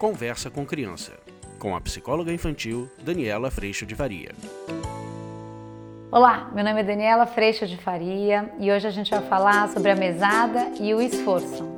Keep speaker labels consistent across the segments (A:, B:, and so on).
A: Conversa com Criança, com a psicóloga infantil Daniela Freixo de Faria.
B: Olá, meu nome é Daniela Freixo de Faria e hoje a gente vai falar sobre a mesada e o esforço.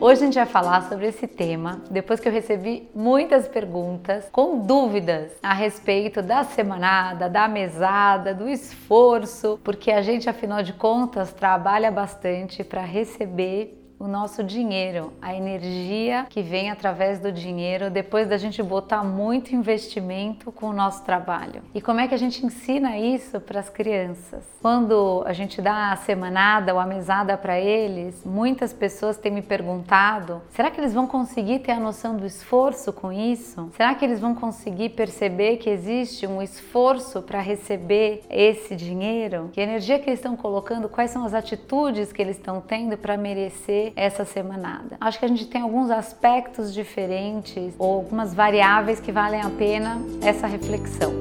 B: Hoje a gente vai falar sobre esse tema depois que eu recebi muitas perguntas com dúvidas a respeito da semanada, da mesada, do esforço, porque a gente, afinal de contas, trabalha bastante para receber o nosso dinheiro, a energia que vem através do dinheiro depois da gente botar muito investimento com o nosso trabalho. E como é que a gente ensina isso para as crianças? Quando a gente dá a semanada ou a mesada para eles, muitas pessoas têm me perguntado: será que eles vão conseguir ter a noção do esforço com isso? Será que eles vão conseguir perceber que existe um esforço para receber esse dinheiro? Que energia que eles estão colocando, quais são as atitudes que eles estão tendo para merecer essa semanada. Acho que a gente tem alguns aspectos diferentes ou algumas variáveis que valem a pena essa reflexão.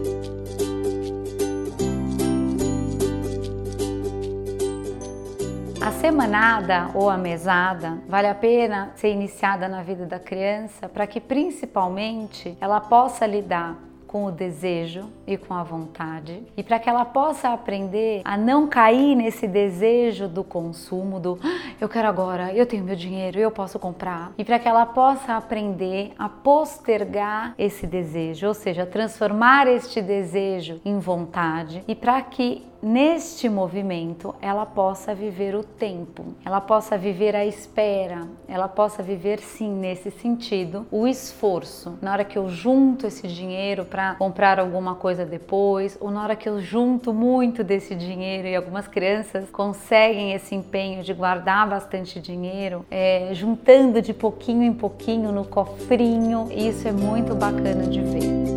B: A semanada ou a mesada vale a pena ser iniciada na vida da criança para que principalmente ela possa lidar com o desejo e com a vontade, e para que ela possa aprender a não cair nesse desejo do consumo, do ah, eu quero agora, eu tenho meu dinheiro, eu posso comprar, e para que ela possa aprender a postergar esse desejo, ou seja, transformar este desejo em vontade, e para que neste movimento ela possa viver o tempo, ela possa viver a espera, ela possa viver sim nesse sentido o esforço. Na hora que eu junto esse dinheiro para comprar alguma coisa depois, ou na hora que eu junto muito desse dinheiro e algumas crianças conseguem esse empenho de guardar bastante dinheiro, é, juntando de pouquinho em pouquinho no cofrinho, isso é muito bacana de ver.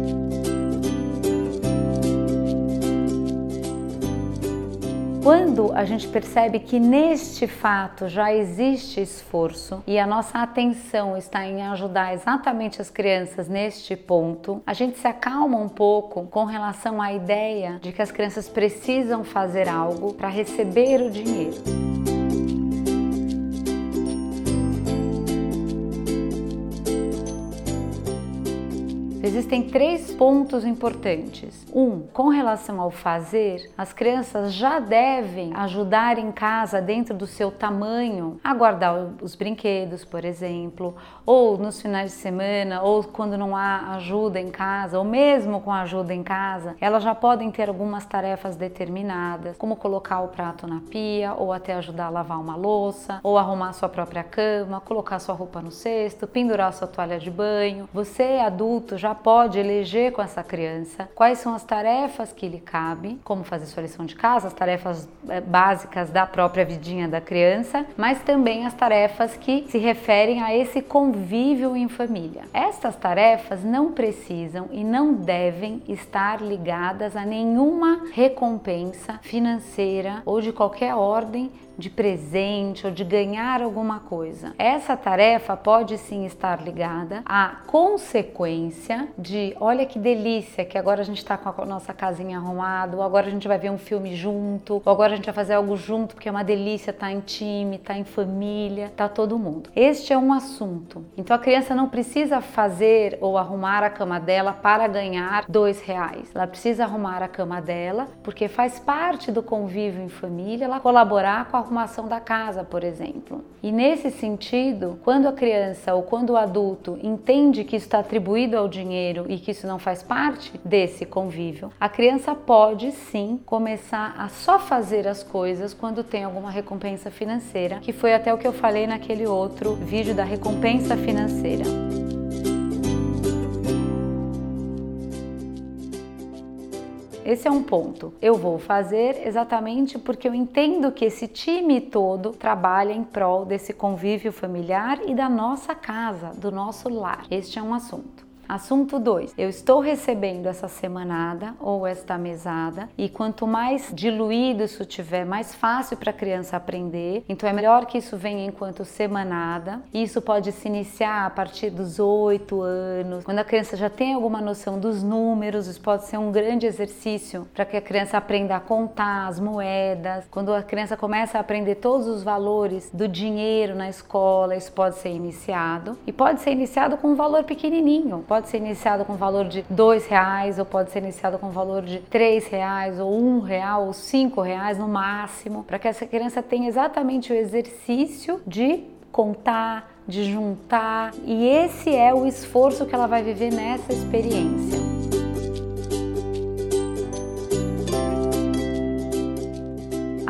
B: Quando a gente percebe que neste fato já existe esforço e a nossa atenção está em ajudar exatamente as crianças neste ponto, a gente se acalma um pouco com relação à ideia de que as crianças precisam fazer algo para receber o dinheiro. Existem três pontos importantes. Um, com relação ao fazer, as crianças já devem ajudar em casa dentro do seu tamanho a guardar os brinquedos, por exemplo, ou nos finais de semana, ou quando não há ajuda em casa, ou mesmo com ajuda em casa, elas já podem ter algumas tarefas determinadas, como colocar o prato na pia, ou até ajudar a lavar uma louça, ou arrumar sua própria cama, colocar sua roupa no cesto, pendurar sua toalha de banho. Você, adulto, já pode eleger com essa criança quais são as tarefas que lhe cabem, como fazer sua lição de casa, as tarefas eh, básicas da própria vidinha da criança, mas também as tarefas que se referem a esse convívio em família. Estas tarefas não precisam e não devem estar ligadas a nenhuma recompensa financeira ou de qualquer ordem de presente ou de ganhar alguma coisa. Essa tarefa pode sim estar ligada à consequência de olha que delícia que agora a gente está com a nossa casinha arrumada, ou agora a gente vai ver um filme junto, ou agora a gente vai fazer algo junto porque é uma delícia tá em time, tá em família, tá todo mundo. Este é um assunto. Então a criança não precisa fazer ou arrumar a cama dela para ganhar dois reais. Ela precisa arrumar a cama dela porque faz parte do convívio em família, ela colaborar com a arrumação da casa, por exemplo. E nesse sentido, quando a criança ou quando o adulto entende que isso está atribuído ao dinheiro e que isso não faz parte desse convívio, a criança pode sim começar a só fazer as coisas quando tem alguma recompensa financeira, que foi até o que eu falei naquele outro vídeo da recompensa financeira. Esse é um ponto. Eu vou fazer exatamente porque eu entendo que esse time todo trabalha em prol desse convívio familiar e da nossa casa, do nosso lar. Este é um assunto. Assunto 2. Eu estou recebendo essa semanada ou esta mesada e quanto mais diluído isso tiver, mais fácil para a criança aprender. Então é melhor que isso venha enquanto semanada. Isso pode se iniciar a partir dos 8 anos, quando a criança já tem alguma noção dos números. Isso pode ser um grande exercício para que a criança aprenda a contar as moedas. Quando a criança começa a aprender todos os valores do dinheiro na escola, isso pode ser iniciado e pode ser iniciado com um valor pequenininho. Pode ser iniciado com valor de dois reais ou pode ser iniciado com valor de três reais ou um real ou cinco reais no máximo, para que essa criança tenha exatamente o exercício de contar, de juntar e esse é o esforço que ela vai viver nessa experiência.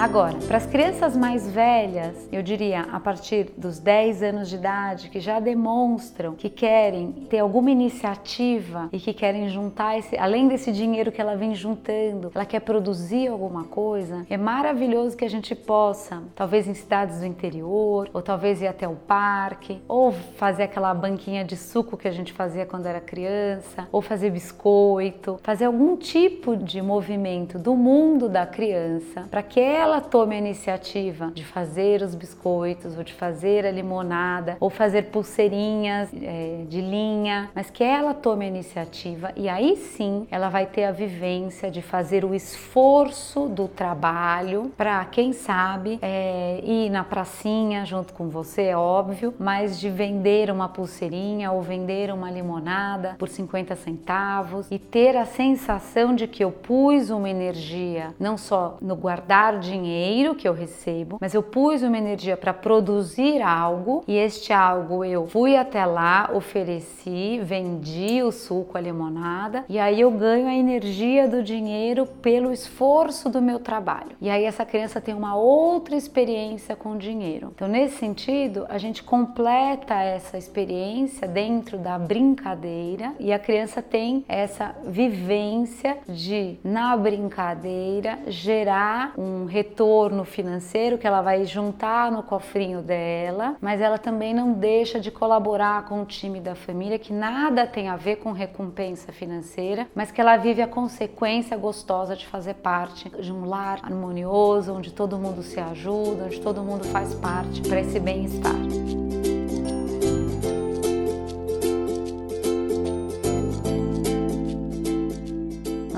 B: Agora, para as crianças mais velhas, eu diria a partir dos 10 anos de idade, que já demonstram que querem ter alguma iniciativa e que querem juntar esse, além desse dinheiro que ela vem juntando, ela quer produzir alguma coisa, é maravilhoso que a gente possa, talvez em cidades do interior, ou talvez ir até o parque, ou fazer aquela banquinha de suco que a gente fazia quando era criança, ou fazer biscoito, fazer algum tipo de movimento do mundo da criança para que ela ela tome a iniciativa de fazer os biscoitos, ou de fazer a limonada, ou fazer pulseirinhas é, de linha, mas que ela tome a iniciativa e aí sim ela vai ter a vivência de fazer o esforço do trabalho para, quem sabe, é, ir na pracinha junto com você, é óbvio, mas de vender uma pulseirinha ou vender uma limonada por 50 centavos e ter a sensação de que eu pus uma energia não só no guardar dinheiro dinheiro que eu recebo, mas eu pus uma energia para produzir algo e este algo eu fui até lá, ofereci, vendi o suco, a limonada e aí eu ganho a energia do dinheiro pelo esforço do meu trabalho. E aí essa criança tem uma outra experiência com o dinheiro. Então, nesse sentido, a gente completa essa experiência dentro da brincadeira e a criança tem essa vivência de, na brincadeira, gerar um retorno retorno financeiro que ela vai juntar no cofrinho dela, mas ela também não deixa de colaborar com o time da família, que nada tem a ver com recompensa financeira, mas que ela vive a consequência gostosa de fazer parte de um lar harmonioso, onde todo mundo se ajuda, onde todo mundo faz parte para esse bem-estar.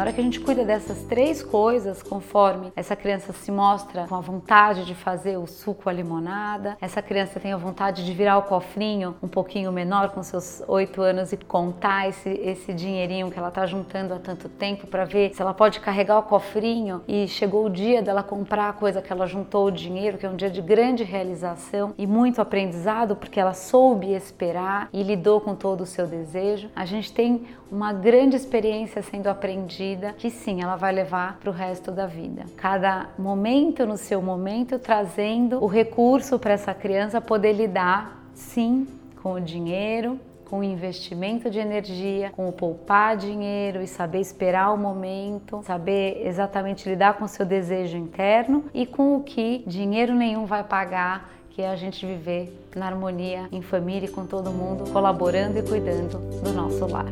B: Hora que a gente cuida dessas três coisas, conforme essa criança se mostra com a vontade de fazer o suco, a limonada, essa criança tem a vontade de virar o cofrinho um pouquinho menor com seus oito anos e contar esse, esse dinheirinho que ela está juntando há tanto tempo para ver se ela pode carregar o cofrinho e chegou o dia dela comprar a coisa que ela juntou o dinheiro, que é um dia de grande realização e muito aprendizado, porque ela soube esperar e lidou com todo o seu desejo. A gente tem uma grande experiência sendo aprendida que sim, ela vai levar para o resto da vida. Cada momento no seu momento trazendo o recurso para essa criança poder lidar, sim, com o dinheiro, com o investimento de energia, com o poupar dinheiro e saber esperar o momento, saber exatamente lidar com o seu desejo interno e com o que dinheiro nenhum vai pagar, que é a gente viver na harmonia, em família e com todo mundo, colaborando e cuidando do nosso lar.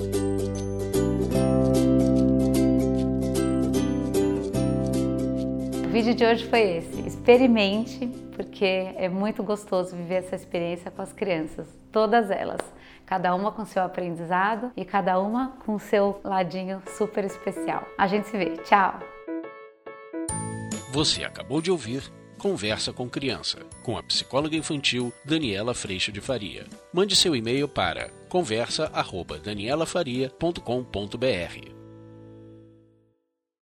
B: Vídeo de hoje foi esse. Experimente, porque é muito gostoso viver essa experiência com as crianças, todas elas. Cada uma com seu aprendizado e cada uma com seu ladinho super especial. A gente se vê. Tchau!
A: Você acabou de ouvir Conversa com Criança, com a psicóloga infantil Daniela Freixo de Faria. Mande seu e-mail para conversa@danielafaria.com.br.